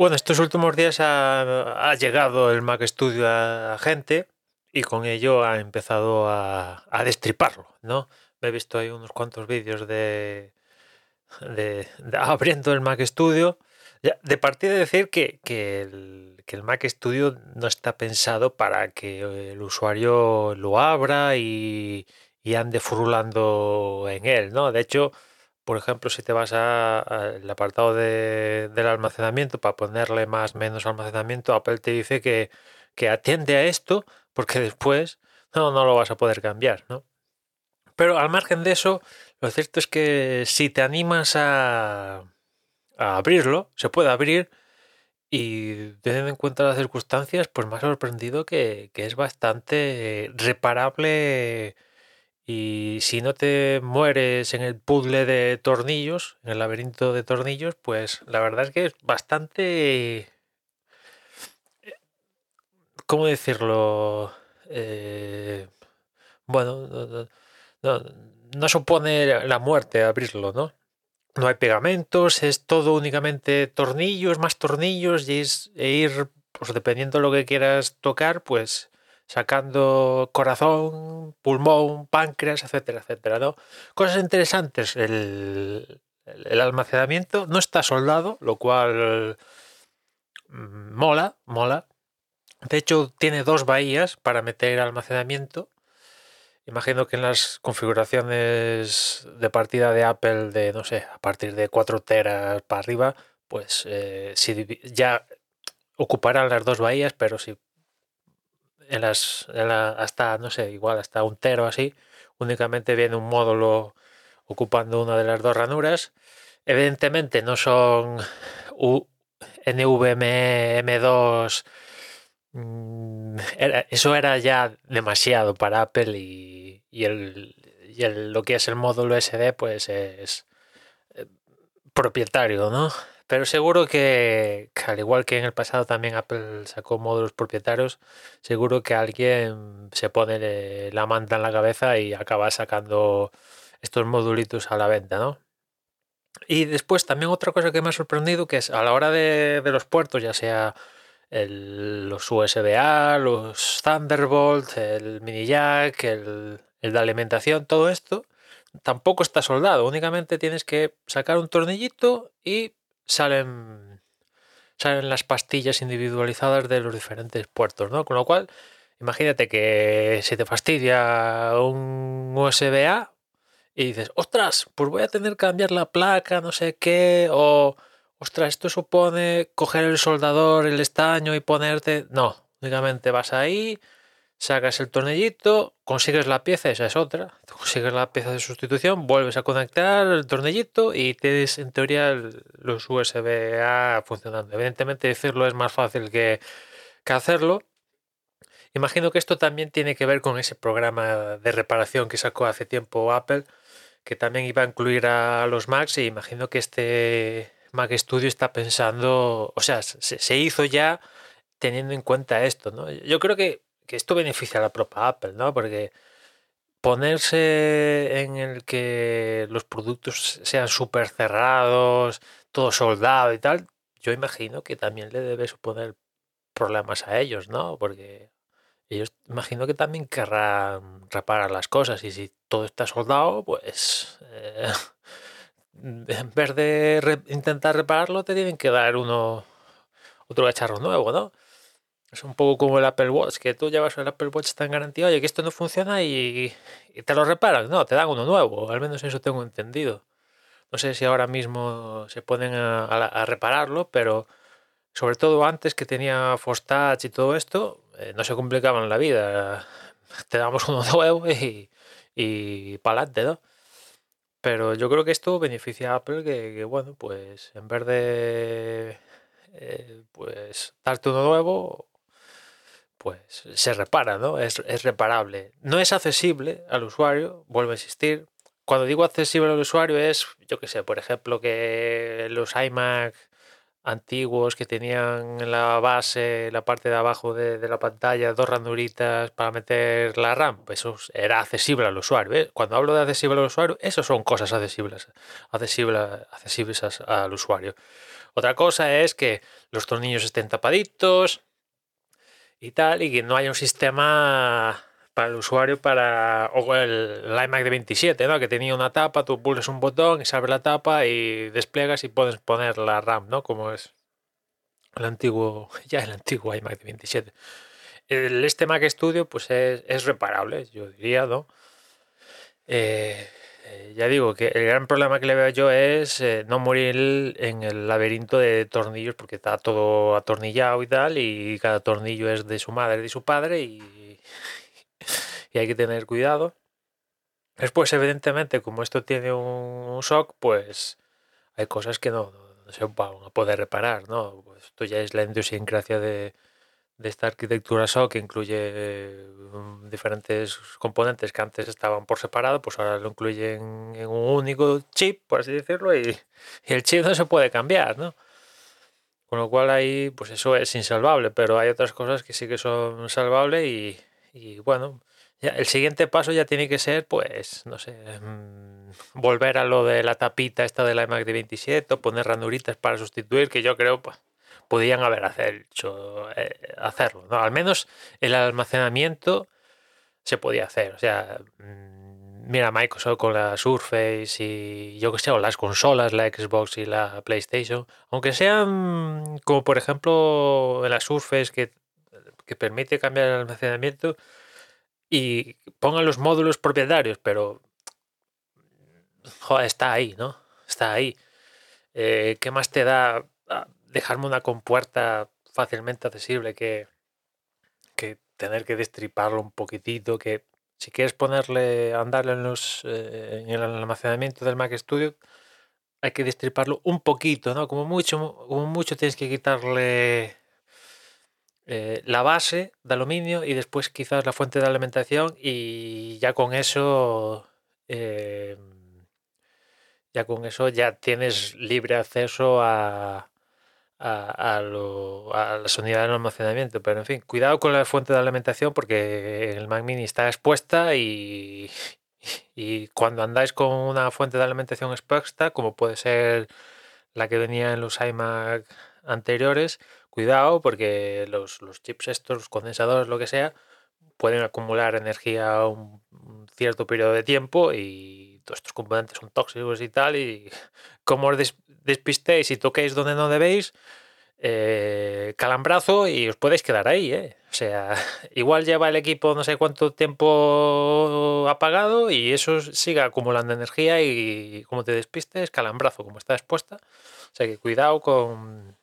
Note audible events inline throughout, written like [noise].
Bueno, estos últimos días ha, llegado el Mac Studio a, gente y con ello ha empezado a, destriparlo, ¿no? Me he visto ahí unos cuantos vídeos de, de, de [laughs] abriendo el Mac Studio. De partida de decir que, que el, Mac Studio no está pensado para que el usuario lo abra y, y ande furulando en él, ¿no? De hecho, por ejemplo, si te vas al apartado de- del almacenamiento para ponerle más menos almacenamiento, Apple te dice que, que atiende a esto porque [laughs] después no, no lo vas a poder cambiar, ¿no? Pero al margen de eso, lo cierto es que si te animas a, a abrirlo, se puede abrir y teniendo en cuenta las circunstancias, pues me ha sorprendido que, que es bastante reparable y si no te mueres en el puzzle de tornillos, en el laberinto de tornillos, pues la verdad es que es bastante... ¿Cómo decirlo? Eh, bueno, no, no- no- no supone la muerte abrirlo, ¿no? No hay pegamentos, es todo únicamente tornillos, más tornillos y es e ir, pues dependiendo de lo que quieras tocar, pues sacando corazón, pulmón, páncreas, etcétera, etcétera, ¿no? Cosas interesantes, el, el- almacenamiento no está soldado, lo cual mm, mola, mola. De hecho, tiene dos bahías para meter almacenamiento. Imagino que en las configuraciones de partida de Apple de, no sé, a partir de 4 teras para arriba, pues eh, si ya ocuparán las dos bahías, pero si en las hasta, no sé, igual hasta un tero así, únicamente viene un módulo ocupando una de las dos ranuras. Evidentemente no son U- NVMe M2 Mm, era- eso era ya demasiado para Apple y, y el, y el- lo que es el módulo SD pues es eh, propietario, ¿no? Pero seguro que, al igual que en el pasado también Apple sacó módulos propietarios, seguro que alguien se pone la manta en la cabeza y acaba sacando estos modulitos a la venta, ¿no? Y después también otra cosa que me ha sorprendido que es a la hora de, los puertos, ya sea los USB-A, los Thunderbolt, el mini jack, el de alimentación, todo esto tampoco está soldado. Únicamente tienes que sacar un tornillito y salen, salen las pastillas individualizadas de los diferentes puertos, ¿no? Con lo cual, imagínate que se te fastidia un USB-A y dices, ostras, pues voy a tener que cambiar la placa, no sé qué, o ostras, esto supone coger el soldador, el estaño y ponerte. No, únicamente vas ahí, sacas el tornillito, consigues la pieza, esa es otra, consigues la pieza de sustitución, vuelves a conectar el tornillito y tienes en teoría los USB-A funcionando. Evidentemente decirlo es más fácil que, que hacerlo. Imagino que esto también tiene que ver con ese programa de reparación que sacó hace tiempo Apple, que también iba a incluir a los Macs y imagino que este Mac Studio está pensando, o sea, se, se hizo ya teniendo en cuenta esto, ¿no? Yo creo que, que esto beneficia a la propia Apple, ¿no? Porque ponerse en el que los productos sean súper cerrados, todo soldado y tal, yo imagino que también le debe suponer problemas a ellos, ¿no? Porque ellos imagino que también querrán reparar las cosas y si todo está soldado, pues eh, [laughs] en vez de intentar repararlo, te tienen que dar uno otro cacharro nuevo, ¿no? Es un poco como el Apple Watch, que tú llevas el Apple Watch en garantía, oye, que esto no funciona y, te lo reparan, no, te dan uno nuevo, al menos eso tengo entendido. No sé si ahora mismo se ponen a, a- repararlo, pero sobre todo antes que tenía Fostage y todo esto, eh, no se complicaban la vida. Te damos uno [laughs] nuevo y, y para adelante, ¿no? Pero yo creo que esto beneficia a Apple que, bueno, pues en vez de eh, pues darte uno nuevo, pues se repara, ¿no? Es, es reparable. No es accesible al usuario, vuelvo a insistir. Cuando digo accesible al usuario es, yo que sé, por ejemplo, que los iMac antiguos que tenían en la base, la parte de abajo de, de la pantalla, dos ranuritas para meter la RAM, pues eso era accesible al usuario. ¿eh? Cuando hablo de accesible al usuario, eso son cosas accesibles, accesibles, accesibles al usuario. Otra cosa es que los tornillos estén tapaditos y tal, y que no haya un sistema para el usuario para o el, iMac de 27 ¿no? que tenía una tapa tú pulsas un botón y se la tapa y despliegas y puedes poner la RAM no como es el antiguo [laughs] ya el antiguo iMac de 27 el, este Mac Studio pues es, es reparable yo diría no eh, ya digo que el gran problema que le veo yo es eh, no morir en el laberinto de tornillos porque está todo atornillado y tal y cada tornillo es de su madre y de su padre y y hay que tener cuidado. Después, evidentemente, como esto tiene un shock, pues hay cosas que no, no se van a poder reparar, ¿no? Pues esto ya es la idiosincrasia de, de esta arquitectura SOC que incluye um, diferentes componentes que antes estaban por separado, pues ahora lo incluyen en un único chip, por así decirlo, [laughs] y, el chip no se puede cambiar, ¿no? Con lo cual ahí, pues eso es insalvable, pero hay otras cosas que sí que son salvables y, y bueno, ya, el siguiente paso ya tiene que ser, pues, no sé, mmm, volver a lo de la tapita esta de la iMac de 27 o poner ranuritas para sustituir, que yo creo, pues, podían haber hecho, eh, hacerlo, ¿no? Al menos el almacenamiento se podía hacer, o sea, mmm, mira Microsoft con la Surface y yo que sé, o las consolas, la Xbox y la PlayStation, aunque sean como por ejemplo la Surface que, que permite cambiar el almacenamiento, y pongan los módulos propietarios, pero joder, está ahí, ¿no? Está ahí. Eh, ¿Qué más te da dejarme una compuerta fácilmente accesible que, que tener que destriparlo un poquitito? Que si quieres ponerle, andarle en, los, eh, en el almacenamiento del Mac Studio, hay que destriparlo un poquito, ¿no? Como mucho, como mucho tienes que quitarle eh, la base de aluminio y después quizás la fuente de alimentación y ya con eso eh, ya con eso ya tienes libre acceso a, a, a, lo, a, las unidades de almacenamiento. Pero en fin cuidado con la fuente de alimentación porque el Mac mini está expuesta y, y cuando andáis con una fuente de alimentación expuesta como puede ser la que venía en los iMac anteriores cuidado porque los, los, chips estos, los condensadores, lo que sea, pueden acumular energía un, cierto periodo de tiempo y todos estos componentes son tóxicos y tal. Y [laughs] como os des, despistéis y toquéis donde no debéis, eh, calambrazo y os podéis quedar ahí. ¿eh? O sea, [laughs] igual lleva el equipo no sé cuánto tiempo apagado y eso sigue acumulando energía y como te despistes, calambrazo, como está expuesta. O sea que cuidado con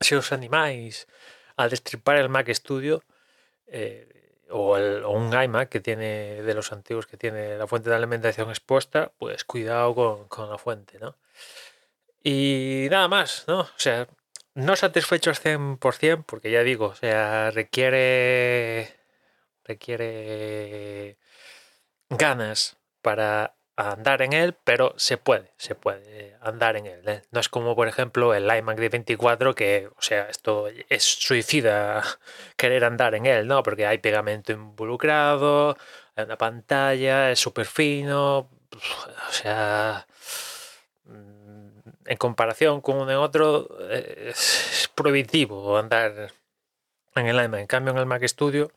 si os animáis a destripar el Mac Studio eh, o, un iMac que tiene de los antiguos que tiene la fuente de alimentación expuesta, pues cuidado con, con la fuente, ¿no? Y nada más, ¿no? O sea, no satisfechos 100%, porque ya digo, o sea, requiere requiere ganas para a andar en él, pero se puede, se puede andar en él. ¿eh? No es como, por ejemplo, el iMac de 24, que, o sea, esto es suicida [laughs] querer andar en él, ¿no? Porque hay pegamento involucrado, hay una pantalla, es súper fino, o sea, mm, en comparación con uno en otro, es prohibitivo andar en el iMac. En cambio, en el Mac Studio,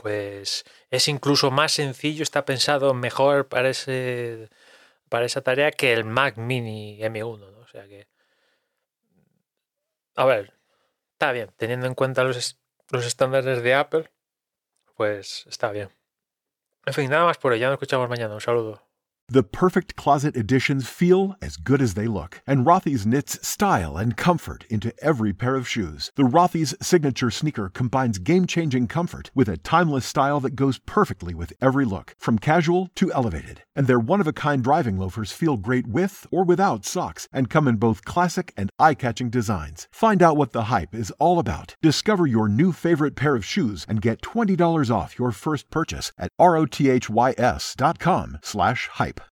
pues es incluso más sencillo, está pensado mejor para, ese, para esa tarea que el Mac Mini M1, ¿no? O sea que... A ver, está bien, teniendo en cuenta los, los estándares de Apple, pues está bien. En fin, nada más por hoy, ya nos escuchamos mañana, un saludo. The perfect closet editions feel as good as they look, and Rothy's knits style and comfort into every pair of shoes. The Rothy's signature sneaker combines game-changing comfort with a timeless style that goes perfectly with every look, from casual to elevated. And their one-of-a-kind driving loafers feel great with or without socks and come in both classic and eye-catching designs. Find out what the hype is all about. Discover your new favorite pair of shoes and get $20 off your first purchase at rothys.com slash hype.